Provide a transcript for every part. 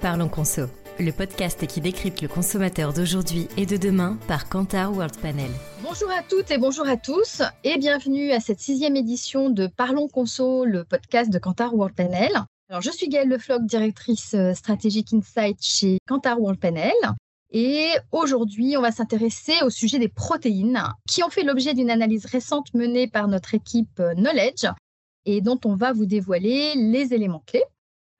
Parlons Conso, le podcast qui décrypte le consommateur d'aujourd'hui et de demain par Kantar World Panel. Bonjour à toutes et bonjour à tous et bienvenue à cette sixième édition de Parlons Conso, le podcast de Kantar World Panel. Alors, je suis Gaëlle Lefloc, directrice euh, stratégique Insight chez Kantar World Panel. Et aujourd'hui, on va s'intéresser au sujet des protéines qui ont fait l'objet d'une analyse récente menée par notre équipe euh, Knowledge et dont on va vous dévoiler les éléments clés.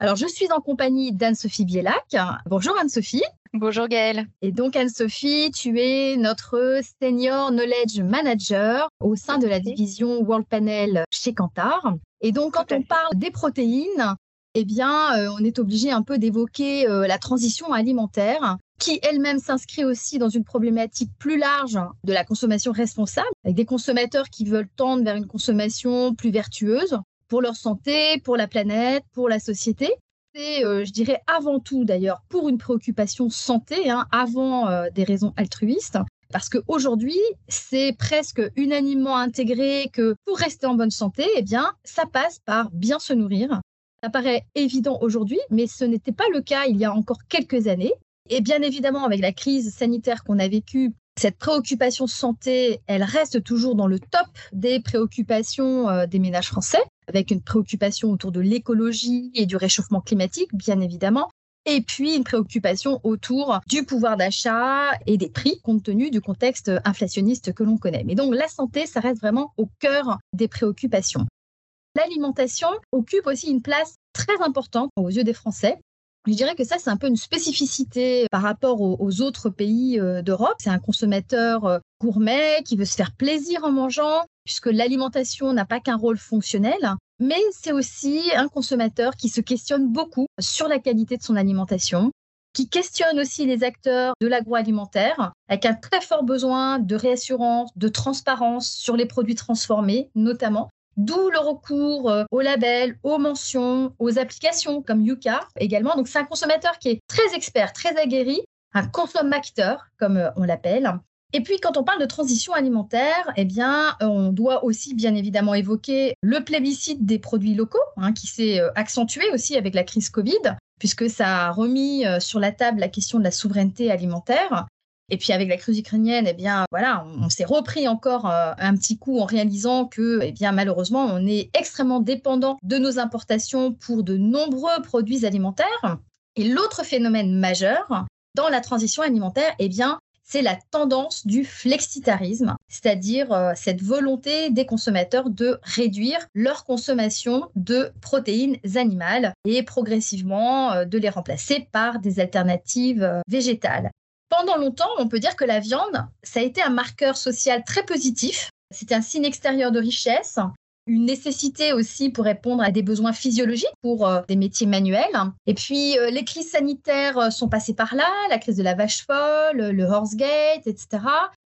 Alors, je suis en compagnie d'Anne-Sophie Bielac. Bonjour Anne-Sophie. Bonjour Gaëlle. Et donc Anne-Sophie, tu es notre Senior Knowledge Manager au sein de la division World Panel chez Kantar. Et donc, quand on parle des protéines, eh bien, euh, on est obligé un peu d'évoquer euh, la transition alimentaire qui elle-même s'inscrit aussi dans une problématique plus large de la consommation responsable, avec des consommateurs qui veulent tendre vers une consommation plus vertueuse pour leur santé, pour la planète, pour la société. C'est, euh, je dirais, avant tout d'ailleurs pour une préoccupation santé, hein, avant des raisons altruistes. Parce qu'aujourd'hui, c'est presque unanimement intégré que pour rester en bonne santé, eh bien, ça passe par bien se nourrir, ça paraît évident aujourd'hui, mais ce n'était pas le cas il y a encore quelques années. Et bien évidemment, avec la crise sanitaire qu'on a vécue, cette préoccupation santé, elle reste toujours dans le top des préoccupations euh, des ménages français, avec une préoccupation autour de l'écologie et du réchauffement climatique, bien évidemment, et puis une préoccupation autour du pouvoir d'achat et des prix, compte tenu du contexte inflationniste que l'on connaît. Mais donc la santé, ça reste vraiment au cœur des préoccupations. L'alimentation occupe aussi une place très importante aux yeux des Français. Je dirais que ça, c'est un peu une spécificité par rapport aux, autres pays euh, d'Europe. C'est un consommateur euh, gourmet qui veut se faire plaisir en mangeant, puisque l'alimentation n'a pas qu'un rôle fonctionnel, mais c'est aussi un consommateur qui se questionne beaucoup sur la qualité de son alimentation, qui questionne aussi les acteurs de l'agroalimentaire, avec un très fort besoin de réassurance, de transparence sur les produits transformés, notamment, D'où le recours euh, aux labels, aux mentions, aux applications comme Yuka également. Donc c'est un consommateur qui est très expert, très aguerri, un consommateur comme euh, on l'appelle. Et puis quand on parle de transition alimentaire, eh bien on doit aussi bien évidemment évoquer le plébiscite des produits locaux hein, qui s'est euh, accentué aussi avec la crise Covid puisque ça a remis sur la table la question de la souveraineté alimentaire. Et puis avec la crise ukrainienne, eh bien voilà, on, s'est repris encore euh, un petit coup en réalisant que, eh bien malheureusement, on est extrêmement dépendant de nos importations pour de nombreux produits alimentaires. Et l'autre phénomène majeur dans la transition alimentaire, eh bien c'est la tendance du flexitarisme, c'est-à-dire euh, cette volonté des consommateurs de réduire leur consommation de protéines animales et progressivement euh, de les remplacer par des alternatives végétales. Pendant longtemps, on peut dire que la viande, ça a été un marqueur social très positif. C'était un signe extérieur de richesse, une nécessité aussi pour répondre à des besoins physiologiques pour euh, des métiers manuels. Et puis, euh, les crises sanitaires euh, sont passées par là, la crise de la vache folle, le Horsegate, etc.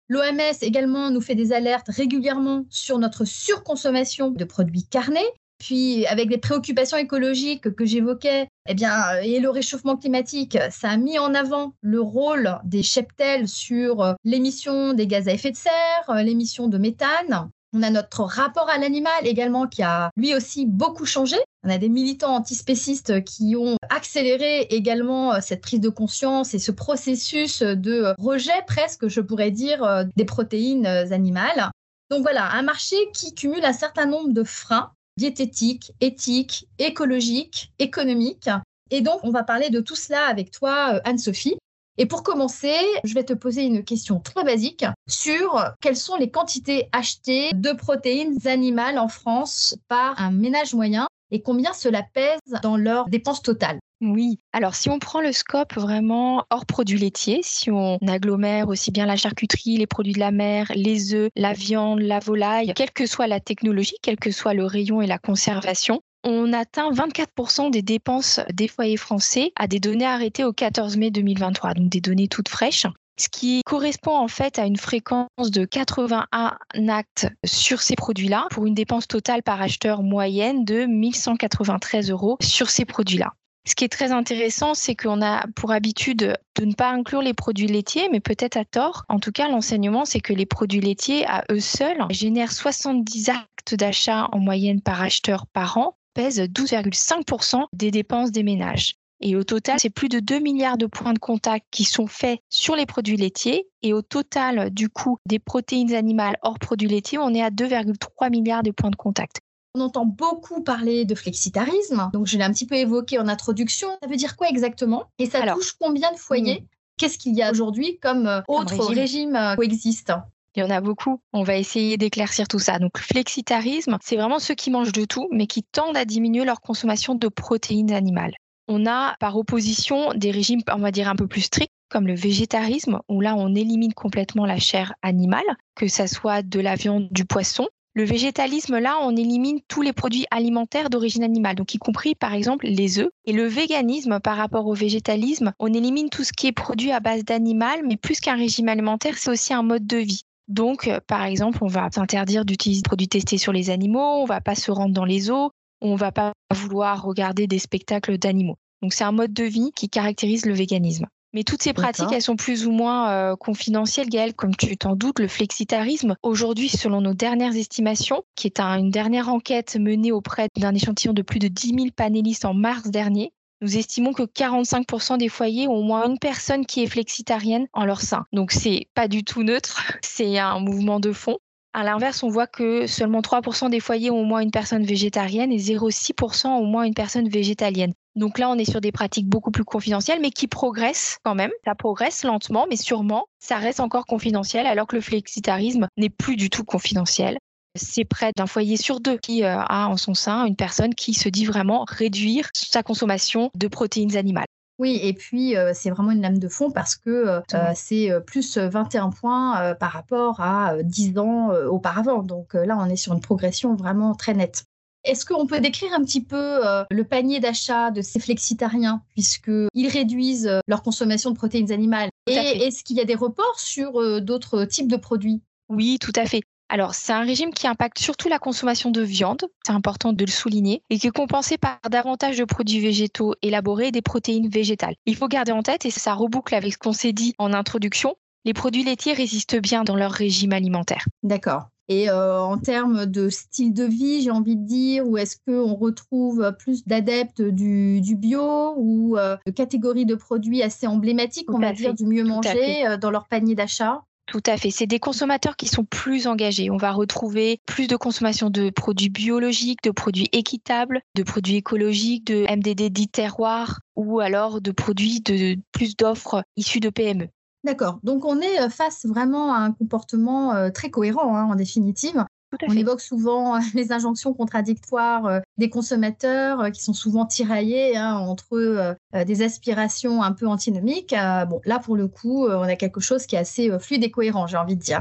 L'OMS également nous fait des alertes régulièrement sur notre surconsommation de produits carnés. Puis avec les préoccupations écologiques que j'évoquais, eh bien, et le réchauffement climatique, ça a mis en avant le rôle des cheptels sur euh, l'émission des gaz à effet de serre, euh, l'émission de méthane. On a notre rapport à l'animal également qui a lui aussi beaucoup changé. On a des militants antispécistes qui ont accéléré également euh, cette prise de conscience et ce processus de rejet presque, je pourrais dire, des protéines animales. Donc voilà, un marché qui cumule un certain nombre de freins diététique, éthique, écologique, économique. Et donc, on va parler de tout cela avec toi, euh, Anne-Sophie. Et pour commencer, je vais te poser une question très basique sur quelles sont les quantités achetées de protéines animales en France par un ménage moyen et combien cela pèse dans leurs dépenses totales. Oui, alors si on prend le scope vraiment hors produits laitiers, si on agglomère aussi bien la charcuterie, les produits de la mer, les œufs, la viande, la volaille, quelle que soit la technologie, quel que soit le rayon et la conservation, on atteint 24% des dépenses des foyers français à des données arrêtées au 14 mai 2023, donc des données toutes fraîches ce qui correspond en fait à une fréquence de 81 actes sur ces produits-là pour une dépense totale par acheteur moyenne de 1193 euros sur ces produits-là. Ce qui est très intéressant, c'est qu'on a pour habitude de ne pas inclure les produits laitiers, mais peut-être à tort. En tout cas, l'enseignement, c'est que les produits laitiers, à eux seuls, génèrent 70 actes d'achat en moyenne par acheteur par an, pèsent 12,5% des dépenses des ménages. Et au total, c'est plus de 2 milliards de points de contact qui sont faits sur les produits laitiers. Et au total, du coup, des protéines animales hors produits laitiers, on est à 2,3 milliards de points de contact. On entend beaucoup parler de flexitarisme, donc je l'ai un petit peu évoqué en introduction. Ça veut dire quoi exactement? Et ça touche combien de foyers? Hmm. Qu'est-ce qu'il y a aujourd'hui comme euh, autre régime, euh, coexiste il y en a beaucoup. On va essayer d'éclaircir tout ça. Donc, flexitarisme, c'est vraiment ceux qui mangent de tout, mais qui tendent à diminuer leur consommation de protéines animales. On a par opposition des régimes, on va dire, un peu plus stricts, comme le végétarisme, où là, on élimine complètement la chair animale, que ça soit de la viande, du poisson, le végétalisme, là, on élimine tous les produits alimentaires d'origine animale, donc y compris par exemple les œufs. Et le véganisme, par rapport au végétalisme, on élimine tout ce qui est produit à base d'animal, mais plus qu'un régime alimentaire, c'est aussi un mode de vie. Donc, euh, par exemple, on va s'interdire d'utiliser des produits testés sur les animaux, on va pas se rendre dans les eaux, on va pas vouloir regarder des spectacles d'animaux. Donc, c'est un mode de vie qui caractérise le véganisme. Mais toutes ces pratiques, elles sont plus ou moins euh, confidentielles, Gaëlle, comme tu t'en doutes. Le flexitarisme, aujourd'hui, selon nos dernières estimations, qui est une dernière enquête menée auprès d'un échantillon de plus de 10 000 panélistes en mars dernier, nous estimons que 45% des foyers ont au moins une personne qui est flexitarienne en leur sein. Donc c'est pas du tout neutre, c'est un mouvement de fond. À l'inverse, on voit que seulement 3% des foyers ont au moins une personne végétarienne et 0,6% ont au moins une personne végétalienne. Donc là, on est sur des pratiques beaucoup plus confidentielles, mais qui progressent quand même. Ça progresse lentement, mais sûrement. Ça reste encore confidentiel, alors que le flexitarisme n'est plus du tout confidentiel. C'est près d'un foyer sur deux qui euh, a en son sein une personne qui se dit vraiment réduire sa consommation de protéines animales. Oui, et puis euh, c'est vraiment une lame de fond parce que euh, c'est plus 21 points par rapport à 10 ans auparavant. Donc là, on est sur une progression vraiment très nette. Est-ce qu'on peut décrire un petit peu le panier d'achat de ces flexitariens, puisqu'ils réduisent leur consommation de protéines animales? Et est-ce qu'il y a des reports sur d'autres types de produits? Oui, tout à fait. Alors, c'est un régime qui impacte surtout la consommation de viande, c'est important de le souligner, et qui est compensé par davantage de produits végétaux élaborés et des protéines végétales. Il faut garder en tête, et ça reboucle avec ce qu'on s'est dit en introduction, les produits laitiers résistent bien dans leur régime alimentaire. D'accord. Et euh, en termes de style de vie, j'ai envie de dire, ou est-ce qu'on retrouve plus d'adeptes du, bio ou euh, de catégories de produits assez emblématiques, on va dire, du mieux manger euh, dans leur panier d'achat? Tout à fait. C'est des consommateurs qui sont plus engagés. On va retrouver plus de consommation de produits biologiques, de produits équitables, de produits écologiques, de MDD dits terroirs ou alors de produits de plus d'offres issues de PME. D'accord. Donc on est euh, face vraiment à un comportement euh, très cohérent hein, en définitive. On évoque souvent euh, les injonctions contradictoires des consommateurs qui sont souvent tiraillés hein, entre des aspirations un peu antinomiques. Bon, là pour le coup, on a quelque chose qui est assez fluide et cohérent, j'ai envie de dire.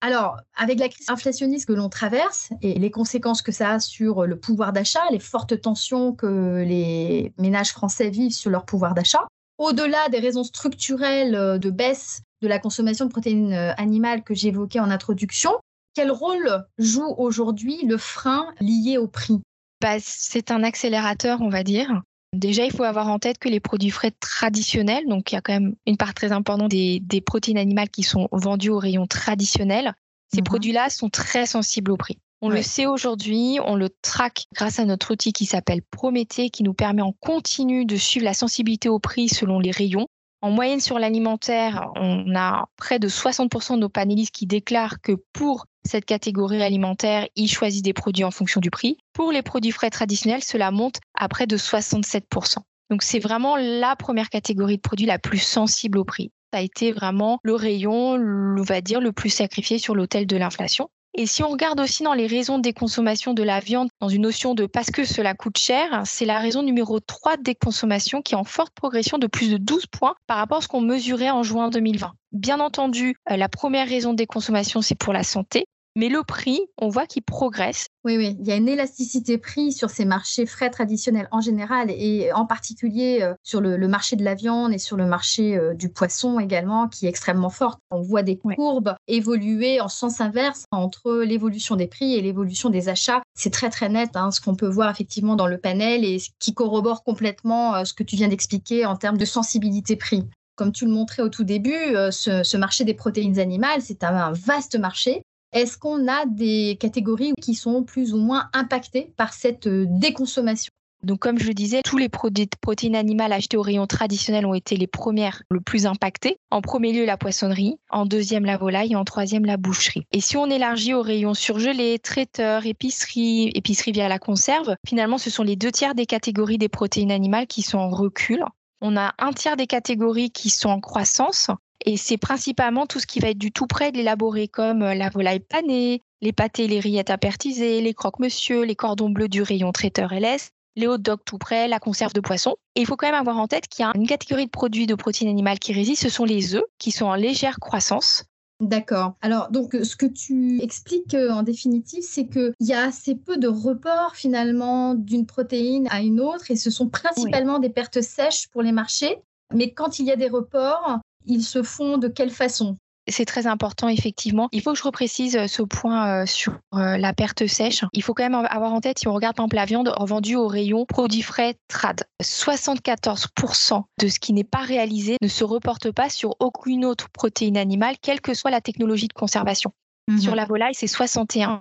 Alors, avec la crise inflationniste que l'on traverse et les conséquences que ça a sur le pouvoir d'achat, les fortes tensions que les ménages français vivent sur leur pouvoir d'achat, au-delà des raisons structurelles euh, de baisse de la consommation de protéines euh, animales que j'évoquais en introduction, quel rôle joue aujourd'hui le frein lié au prix? Bah, C'est un accélérateur, on va dire. Déjà, il faut avoir en tête que les produits frais traditionnels, donc il y a quand même une part très importante des, protéines animales qui sont vendues au rayon traditionnel, ces mhm. produits-là sont très sensibles au prix. On le sait aujourd'hui, on le traque grâce à notre outil qui s'appelle Prométhée, qui nous permet en continu de suivre la sensibilité au prix selon les rayons. En moyenne sur l'alimentaire, on a près de 60% de nos panélistes qui déclarent que pour cette catégorie alimentaire, ils choisissent des produits en fonction du prix. Pour les produits frais traditionnels, cela monte à près de 67%. Donc c'est vraiment la première catégorie de produits la plus sensible au prix. Ça a été vraiment le rayon, on va dire, le plus sacrifié sur l'autel de l'inflation. Et si on regarde aussi dans les raisons de déconsommation de la viande, dans une notion de parce que cela coûte cher, c'est la raison numéro 3 de déconsommation qui est en forte progression de plus de 12 points par rapport à ce qu'on mesurait en juin 2020. Bien entendu, euh, la première raison de déconsommation, c'est pour la santé. Mais le prix, on voit qu'il progresse. Oui, oui, il y a une élasticité prix sur ces marchés frais traditionnels en général et en particulier euh, sur le, marché de la viande et sur le marché euh, du poisson également qui est extrêmement forte. On voit des courbes évoluer en sens inverse entre l'évolution des prix et l'évolution des achats. C'est très très net hein, ce qu'on peut voir effectivement dans le panel et ce qui corrobore complètement euh, ce que tu viens d'expliquer en termes de sensibilité prix comme tu le montrais au tout début, ce, marché des protéines animales, c'est un, vaste marché est-ce qu'on a des catégories qui sont plus ou moins impactées par cette euh, déconsommation? Donc, comme je le disais, tous les produits de protéines animales achetés au rayon traditionnel ont été les premières le plus impactées. En premier lieu, la poissonnerie, en deuxième, la volaille en troisième, la boucherie. Et si on élargit au rayon surgelé, traiteur, épicerie, épicerie via la conserve, finalement, ce sont les deux tiers des catégories des protéines animales qui sont en recul. On a un tiers des catégories qui sont en croissance. Et c'est principalement tout ce qui va être du tout près de l'élaborer, comme la volaille panée, les pâtés les rillettes apertisées, les croque-monsieur, les cordons bleus du rayon traiteur LS, les hot dogs tout près, la conserve de poisson. Et il faut quand même avoir en tête qu'il y a une catégorie de produits de protéines animales qui résistent, ce sont les œufs, qui sont en légère croissance. D'accord. Alors, donc, ce que tu expliques euh, en définitive, c'est qu'il y a assez peu de reports finalement d'une protéine à une autre et ce sont principalement des pertes sèches pour les marchés. Mais quand il y a des reports, ils se font de quelle façon? C'est très important, effectivement. Il faut que je reprécise euh, ce point euh, sur euh, la perte sèche. Il faut quand même avoir en tête, si on regarde par exemple la viande vendue au rayon produits frais trad, 74% de ce qui n'est pas réalisé ne se reporte pas sur aucune autre protéine animale, quelle que soit la technologie de conservation. Mhm. Sur la volaille, c'est 61%.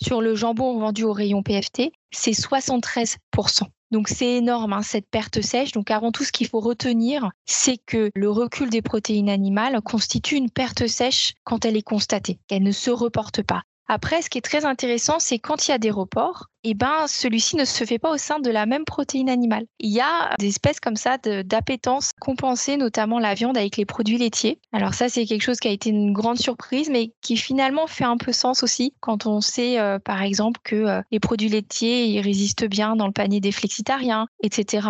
Sur le jambon vendu au rayon PFT, c'est 73%. Donc c'est énorme, hein, cette perte sèche. Donc avant tout, ce qu'il faut retenir, c'est que le recul des protéines animales constitue une perte sèche quand elle est constatée, qu'elle ne se reporte pas. Après, ce qui est très intéressant, c'est quand il y a des reports, eh ben, celui-ci ne se fait pas au sein de la même protéine animale. Il y a des espèces comme ça d'appétence compensée, notamment la viande avec les produits laitiers. Alors ça, c'est quelque chose qui a été une grande surprise, mais qui finalement fait un peu sens aussi quand on sait, euh, par exemple, que euh, les produits laitiers résistent bien dans le panier des flexitariens, etc.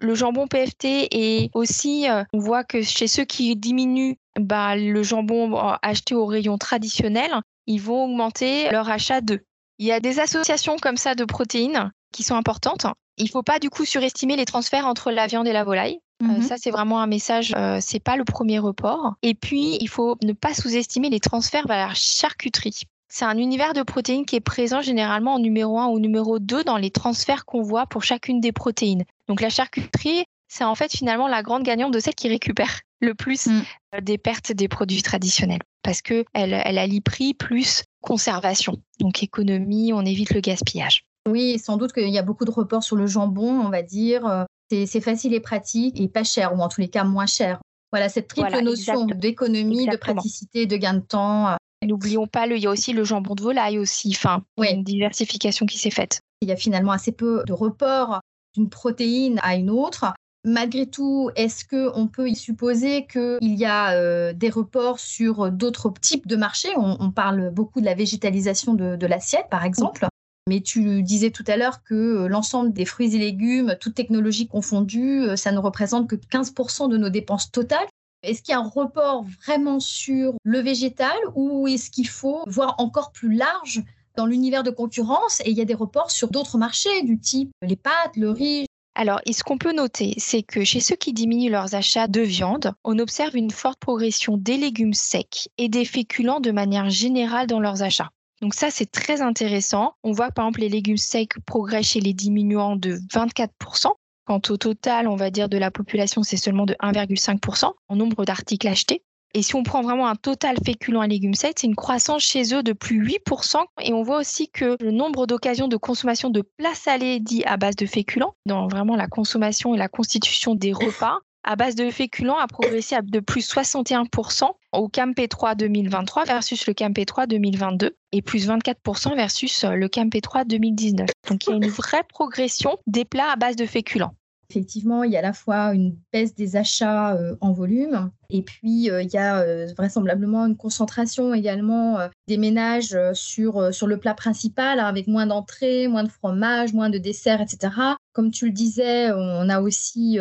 Le jambon PFT est aussi, euh, on voit que chez ceux qui diminuent bah, le jambon acheté au rayon traditionnel, ils vont augmenter leur achat d'œufs. Il y a des associations comme ça de protéines qui sont importantes. Il ne faut pas du coup surestimer les transferts entre la viande et la volaille. Euh, mhm. ça, c'est vraiment un message, euh, c'est pas le premier report. Et puis, il faut ne pas sous-estimer les transferts vers la charcuterie. C'est un univers de protéines qui est présent généralement en numéro 1 ou numéro 2 dans les transferts qu'on voit pour chacune des protéines. Donc la charcuterie, c'est en fait finalement la grande gagnante de celle qui récupère le plus mm. euh, des pertes des produits traditionnels parce que elle, elle allie prix plus conservation. Donc économie, on évite le gaspillage. Oui, sans doute qu'il y a beaucoup de reports sur le jambon, on va dire. Euh, c'est facile et pratique et pas cher, ou en tous les cas moins cher. Voilà, cette triple notion d'économie, de praticité, de gain de temps. Euh. N'oublions pas, le, il y a aussi le jambon de volaille aussi, enfin, une diversification qui s'est faite. Il y a finalement assez peu de reports d'une protéine à une autre. Malgré tout, est-ce qu'on peut y supposer qu'il y a euh, des reports sur d'autres types de marchés? On, parle beaucoup de la végétalisation de, l'assiette, par exemple. Mais tu disais tout à l'heure que euh, l'ensemble des fruits et légumes, toutes technologies confondues, euh, ça ne représente que 15% de nos dépenses totales. Est-ce qu'il y a un report vraiment sur le végétal ou est-ce qu'il faut voir encore plus large dans l'univers de concurrence et il y a des reports sur d'autres marchés du type les pâtes, le riz alors, ce qu'on peut noter, c'est que chez ceux qui diminuent leurs achats de viande, on observe une forte progression des légumes secs et des féculents de manière générale dans leurs achats. Donc ça, c'est très intéressant. On voit par exemple les légumes secs progressent chez les diminuants de 24%. Quant au total, on va dire, de la population, c'est seulement de 1,5% en nombre d'articles achetés. Et si on prend vraiment un total féculent et légumes secs, c'est une croissance chez eux de plus 8%. Et on voit aussi que le nombre d'occasions de consommation de plats salés dits à base de féculents, dans vraiment la consommation et la constitution des repas, à base de féculents a progressé de plus 61% au CAMP 3 2023 versus le CAMP 3 2022 et plus 24% versus le CAMP 3 2019. Donc il y a une vraie progression des plats à base de féculents. Effectivement, il y a à la fois une baisse des achats euh, en volume et puis euh, il y a euh, vraisemblablement une concentration également des ménages sur, sur le plat principal avec moins d'entrées, moins de fromage, moins de desserts, etc. Comme tu le disais, on a aussi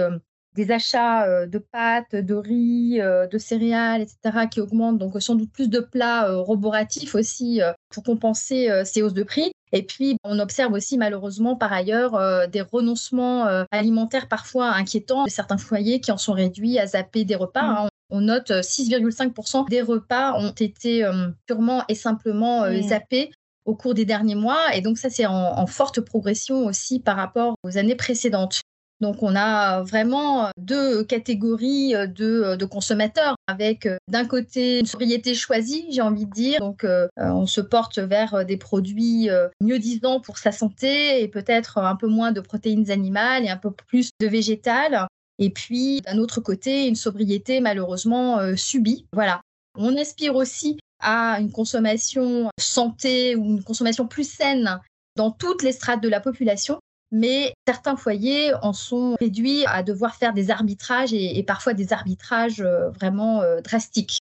des achats de pâtes, de riz, de céréales, etc., qui augmentent, donc sans doute plus de plats roboratifs aussi pour compenser ces hausses de prix. Et puis, on observe aussi malheureusement par ailleurs euh, des renoncements euh, alimentaires parfois inquiétants de certains foyers qui en sont réduits à zapper des repas. Mmh. Hein. On note 6,5% euh, des repas ont été purement et simplement mmh. zappés au cours des derniers mois. Et donc ça, c'est en, forte progression aussi par rapport aux années précédentes. Donc on a vraiment deux catégories de, de consommateurs avec d'un côté une sobriété choisie, j'ai envie de dire. Donc on se porte vers des produits mieux disants pour sa santé et peut-être un peu moins de protéines animales et un peu plus de végétales. Et puis d'un autre côté, une sobriété malheureusement subie. Voilà. On aspire aussi à une consommation santé ou une consommation plus saine dans toutes les strates de la population, mais certains foyers en sont réduits à devoir faire des arbitrages et, parfois des arbitrages euh, vraiment euh, drastiques.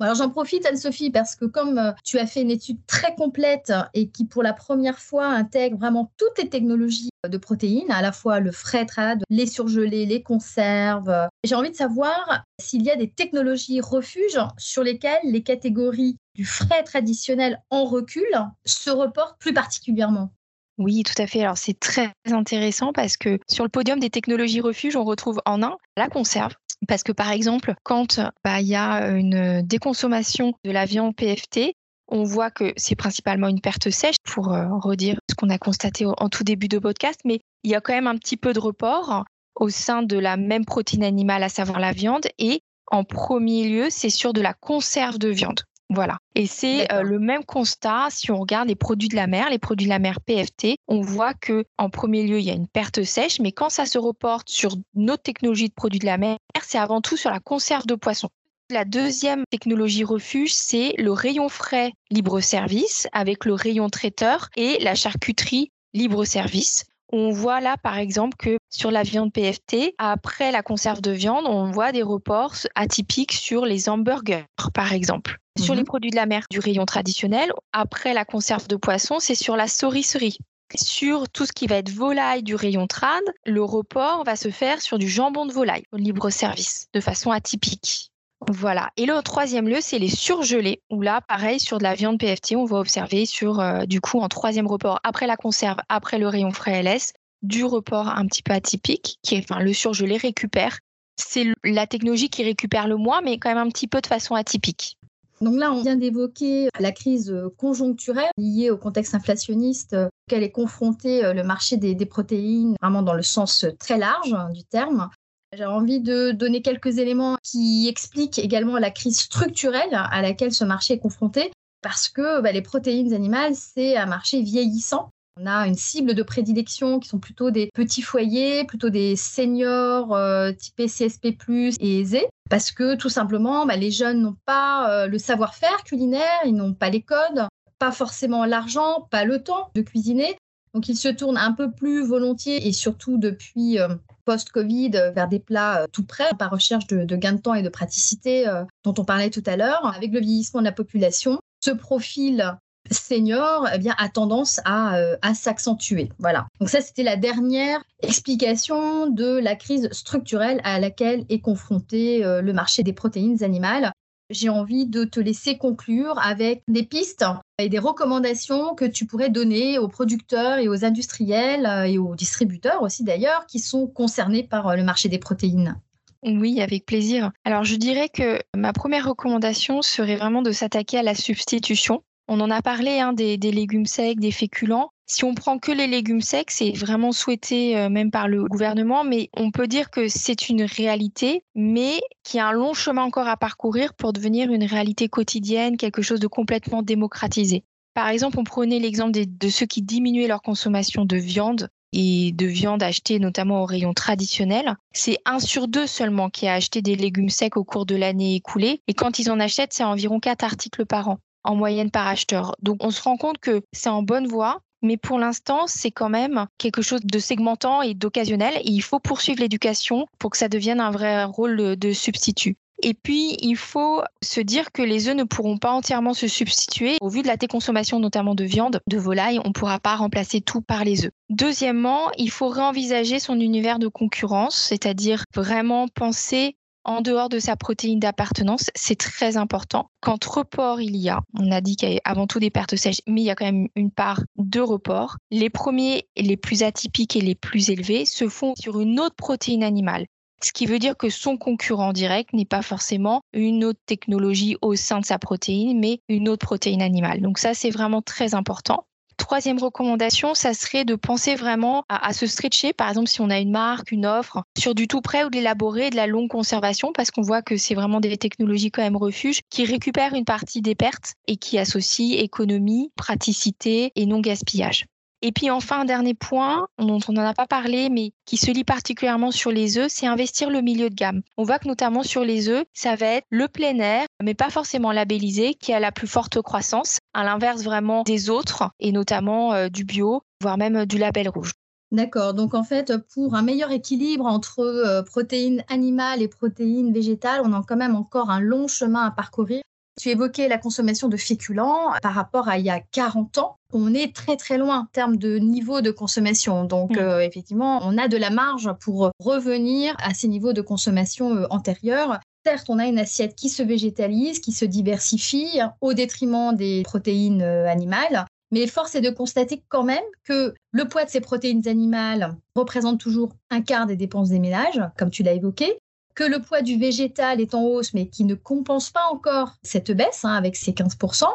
Alors j'en profite Anne-Sophie parce que comme euh, tu as fait une étude très complète et qui pour la première fois intègre vraiment toutes les technologies de protéines, à la fois le frais trad, les surgelés, les conserves, j'ai envie de savoir s'il y a des technologies refuges sur lesquelles les catégories du frais traditionnel en recul se reportent plus particulièrement. Oui, tout à fait. Alors c'est très intéressant parce que sur le podium des technologies refuges, on retrouve en un la conserve. Parce que par exemple, quand bah, il y a une déconsommation de la viande PFT, on voit que c'est principalement une perte sèche, pour euh, redire ce qu'on a constaté en tout début de podcast, mais il y a quand même un petit peu de report au sein de la même protéine animale, à savoir la viande, et en premier lieu, c'est sur de la conserve de viande. Voilà. Et c'est euh, le même constat si on regarde les produits de la mer, les produits de la mer PFT. On voit que en premier lieu, il y a une perte sèche, mais quand ça se reporte sur notre technologie de produits de la mer, c'est avant tout sur la conserve de poissons. La deuxième technologie refuge, c'est le rayon frais libre-service avec le rayon traiteur et la charcuterie libre-service. On voit là, par exemple, que sur la viande PFT, après la conserve de viande, on voit des reports atypiques sur les hamburgers, par exemple. Sur les mhm. produits de la mer du rayon traditionnel, après la conserve de poisson, c'est sur la saurisserie. Sur tout ce qui va être volaille du rayon trad, le report va se faire sur du jambon de volaille au libre service, de façon atypique. Voilà. Et le troisième lieu, c'est les surgelés, où là, pareil, sur de la viande PFT, on va observer sur, euh, du coup, en troisième report, après la conserve, après le rayon frais LS, du report un petit peu atypique, qui est, enfin, le surgelé récupère. C'est la technologie qui récupère le moins, mais quand même un petit peu de façon atypique. Donc là, on vient d'évoquer la crise conjoncturelle liée au contexte inflationniste auquel est confronté euh, le marché des, des protéines, vraiment dans le sens très large hein, du terme. J'ai envie de donner quelques éléments qui expliquent également la crise structurelle à laquelle ce marché est confronté, parce que bah, les protéines animales, c'est un marché vieillissant. On a une cible de prédilection qui sont plutôt des petits foyers, plutôt des seniors euh, typés CSP+, et aisés, parce que tout simplement, bah, les jeunes n'ont pas euh, le savoir-faire culinaire, ils n'ont pas les codes, pas forcément l'argent, pas le temps de cuisiner. Donc ils se tournent un peu plus volontiers et surtout depuis euh, post-Covid euh, vers des plats euh, tout prêts par recherche de, gains de temps et de praticité dont on parlait tout à l'heure. Avec le vieillissement de la population, ce profil senior eh bien, a tendance à, à s'accentuer. Voilà. Donc ça, c'était la dernière explication de la crise structurelle à laquelle est confronté le marché des protéines animales j'ai envie de te laisser conclure avec des pistes et des recommandations que tu pourrais donner aux producteurs et aux industriels euh, et aux distributeurs aussi d'ailleurs qui sont concernés par euh, le marché des protéines. Oui, avec plaisir. Alors je dirais que ma première recommandation serait vraiment de s'attaquer à la substitution. On en a parlé hein, des, des légumes secs, des féculents. Si on prend que les légumes secs, c'est vraiment souhaité euh, même par le gouvernement, mais on peut dire que c'est une réalité, mais qui a un long chemin encore à parcourir pour devenir une réalité quotidienne, quelque chose de complètement démocratisé. Par exemple, on prenait l'exemple de ceux qui diminuaient leur consommation de viande et de viande achetée notamment au rayon traditionnel. C'est un sur deux seulement qui a acheté des légumes secs au cours de l'année écoulée. Et quand ils en achètent, c'est environ quatre articles par an en moyenne par acheteur. Donc on se rend compte que c'est en bonne voie, mais pour l'instant, c'est quand même quelque chose de segmentant et d'occasionnel. Il faut poursuivre l'éducation pour que ça devienne un vrai rôle de substitut. Et puis, il faut se dire que les œufs ne pourront pas entièrement se substituer. Au vu de la déconsommation notamment de viande, de volaille, on ne pourra pas remplacer tout par les œufs. Deuxièmement, il faut réenvisager son univers de concurrence, c'est-à-dire vraiment penser en dehors de sa protéine d'appartenance, c'est très important. Quand report il y a, on a dit qu'il y a avant tout des pertes sèches, mais il y a quand même une part de report. Les premiers, les plus atypiques et les plus élevés se font sur une autre protéine animale. Ce qui veut dire que son concurrent direct n'est pas forcément une autre technologie au sein de sa protéine, mais une autre protéine animale. Donc ça, c'est vraiment très important. Troisième recommandation, ça serait de penser vraiment à, se stretcher. Par exemple, si on a une marque, une offre, sur du tout prêt ou de l'élaboré, de la longue conservation, parce qu'on voit que c'est vraiment des technologies quand même refuge qui récupèrent une partie des pertes et qui associent économie, praticité et non gaspillage. Et puis enfin, un dernier point dont on n'en a pas parlé, mais qui se lit particulièrement sur les œufs, c'est investir le milieu de gamme. On voit que notamment sur les œufs, ça va être le plein air, mais pas forcément labellisé, qui a la plus forte croissance, à l'inverse vraiment des autres, et notamment euh, du bio, voire même euh, du label rouge. D'accord. Donc en fait, pour un meilleur équilibre entre euh, protéines animales et protéines végétales, on a quand même encore un long chemin à parcourir. Tu évoquais la consommation de féculents par rapport à il y a 40 ans. On est très très loin en termes de niveau de consommation. Donc mm. euh, effectivement, on a de la marge pour revenir à ces niveaux de consommation euh, antérieurs. Certes, on a une assiette qui se végétalise, qui se diversifie au détriment des protéines euh, animales. Mais force est de constater quand même que le poids de ces protéines animales représente toujours un quart des dépenses des ménages, comme tu l'as évoqué, que le poids du végétal est en hausse, mais qui ne compense pas encore cette baisse hein, avec ses 15%.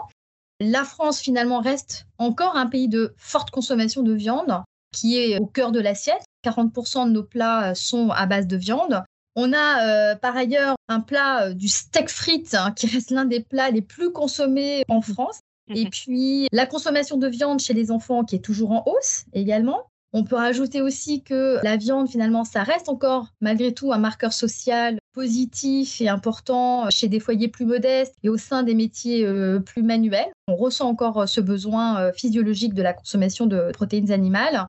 La France, finalement, reste encore un pays de forte consommation de viande, qui est au cœur de l'assiette. 40% de nos plats sont à base de viande. On a euh, par ailleurs un plat euh, du steak frites, hein, qui reste l'un des plats les plus consommés en France. Et puis la consommation de viande chez les enfants qui est toujours en hausse également. On peut rajouter aussi que la viande, finalement, ça reste encore malgré tout un marqueur social positif et important chez des foyers plus modestes et au sein des métiers euh, plus manuels. On ressent encore euh, ce besoin euh, physiologique de la consommation de protéines animales.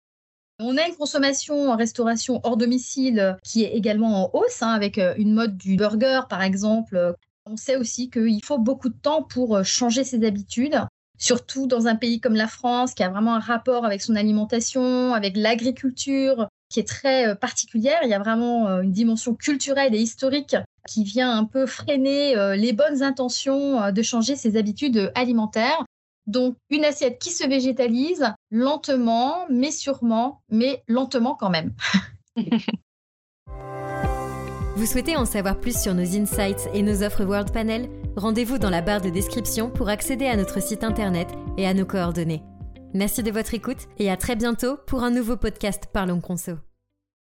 On a une consommation en restauration hors domicile qui est également en hausse, hein, avec une mode du burger par exemple. On sait aussi qu'il faut beaucoup de temps pour changer ses habitudes surtout dans un pays comme la France qui a vraiment un rapport avec son alimentation, avec l'agriculture qui est très euh, particulière. Il y a vraiment euh, une dimension culturelle et historique qui vient un peu freiner euh, les bonnes intentions de changer ses habitudes alimentaires. Donc une assiette qui se végétalise lentement, mais sûrement, mais lentement quand même. Vous souhaitez en savoir plus sur nos insights et nos offres World Panel? Rendez-vous dans la barre de description pour accéder à notre site internet et à nos coordonnées. Merci de votre écoute et à très bientôt pour un nouveau podcast Parlons Conso.